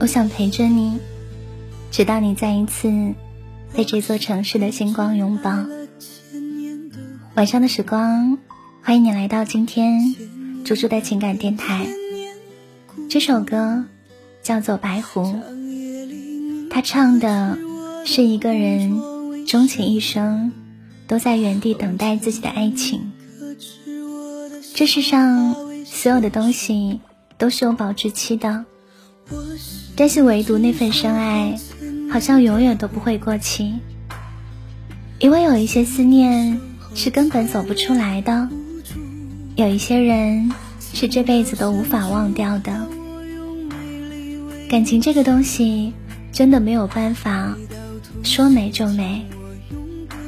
我想陪着你，直到你再一次被这座城市的星光拥抱。晚上的时光，欢迎你来到今天猪猪的情感电台。这首歌叫做《白狐》，他唱的是一个人终其一生都在原地等待自己的爱情。这世上所有的东西都是有保质期的。但是唯独那份深爱，好像永远都不会过期，因为有一些思念是根本走不出来的，有一些人是这辈子都无法忘掉的。感情这个东西，真的没有办法说没就没，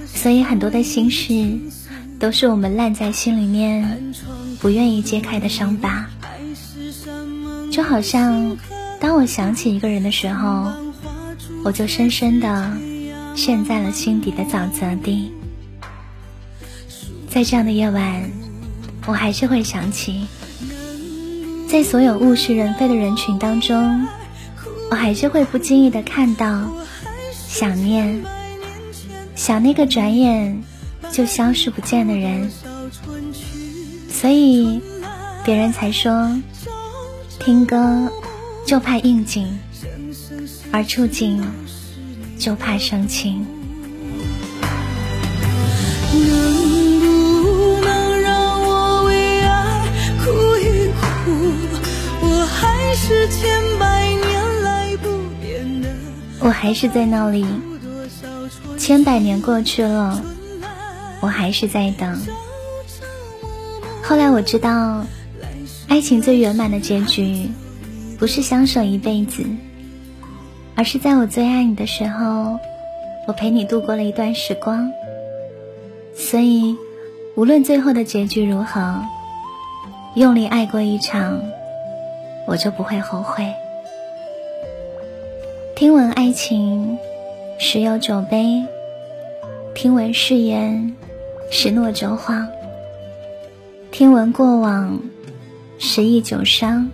所以很多的心事，都是我们烂在心里面，不愿意揭开的伤疤，就好像。当我想起一个人的时候，我就深深的陷在了心底的沼泽地。在这样的夜晚，我还是会想起，在所有物是人非的人群当中，我还是会不经意的看到想念，想那个转眼就消失不见的人。所以，别人才说听歌。就怕应景，而触景就怕生情。能不能让我为爱哭一哭？我还是千百年来不变的。我还是在那里，千百年过去了，我还是在等。后来我知道，爱情最圆满的结局。不是相守一辈子，而是在我最爱你的时候，我陪你度过了一段时光。所以，无论最后的结局如何，用力爱过一场，我就不会后悔。听闻爱情，十有九悲；听闻誓言，十诺九谎；听闻过往，十忆九伤。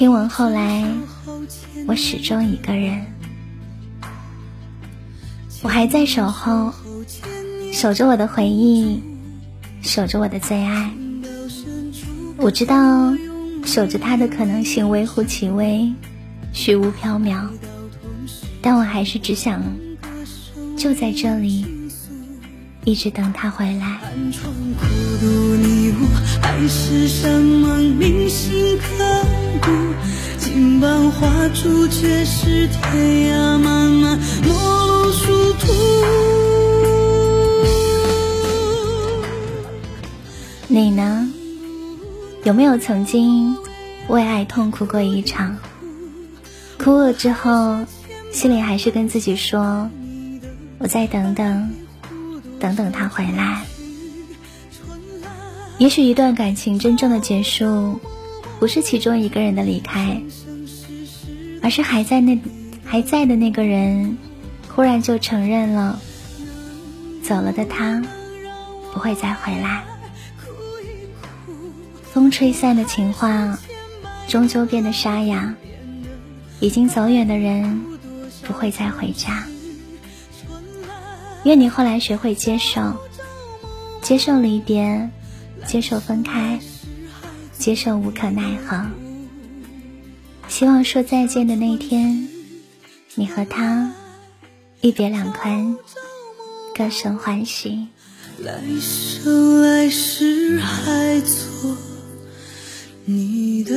听闻后来，我始终一个人，我还在守候，守着我的回忆，守着我的最爱。我知道，守着他的可能性微乎其微，虚无缥缈，但我还是只想就在这里，一直等他回来。金榜画柱却是天涯漫漫陌路殊途。你呢？有没有曾经为爱痛哭过一场？哭了之后，心里还是跟自己说：“我再等等，等等他回来。”也许一段感情真正的结束。不是其中一个人的离开，而是还在那还在的那个人，忽然就承认了，走了的他不会再回来。风吹散的情话，终究变得沙哑。已经走远的人，不会再回家。愿你后来学会接受，接受离别，接受分开。接受无可奈何，希望说再见的那天，你和他一别两宽，各生欢喜。来生来世还做你的。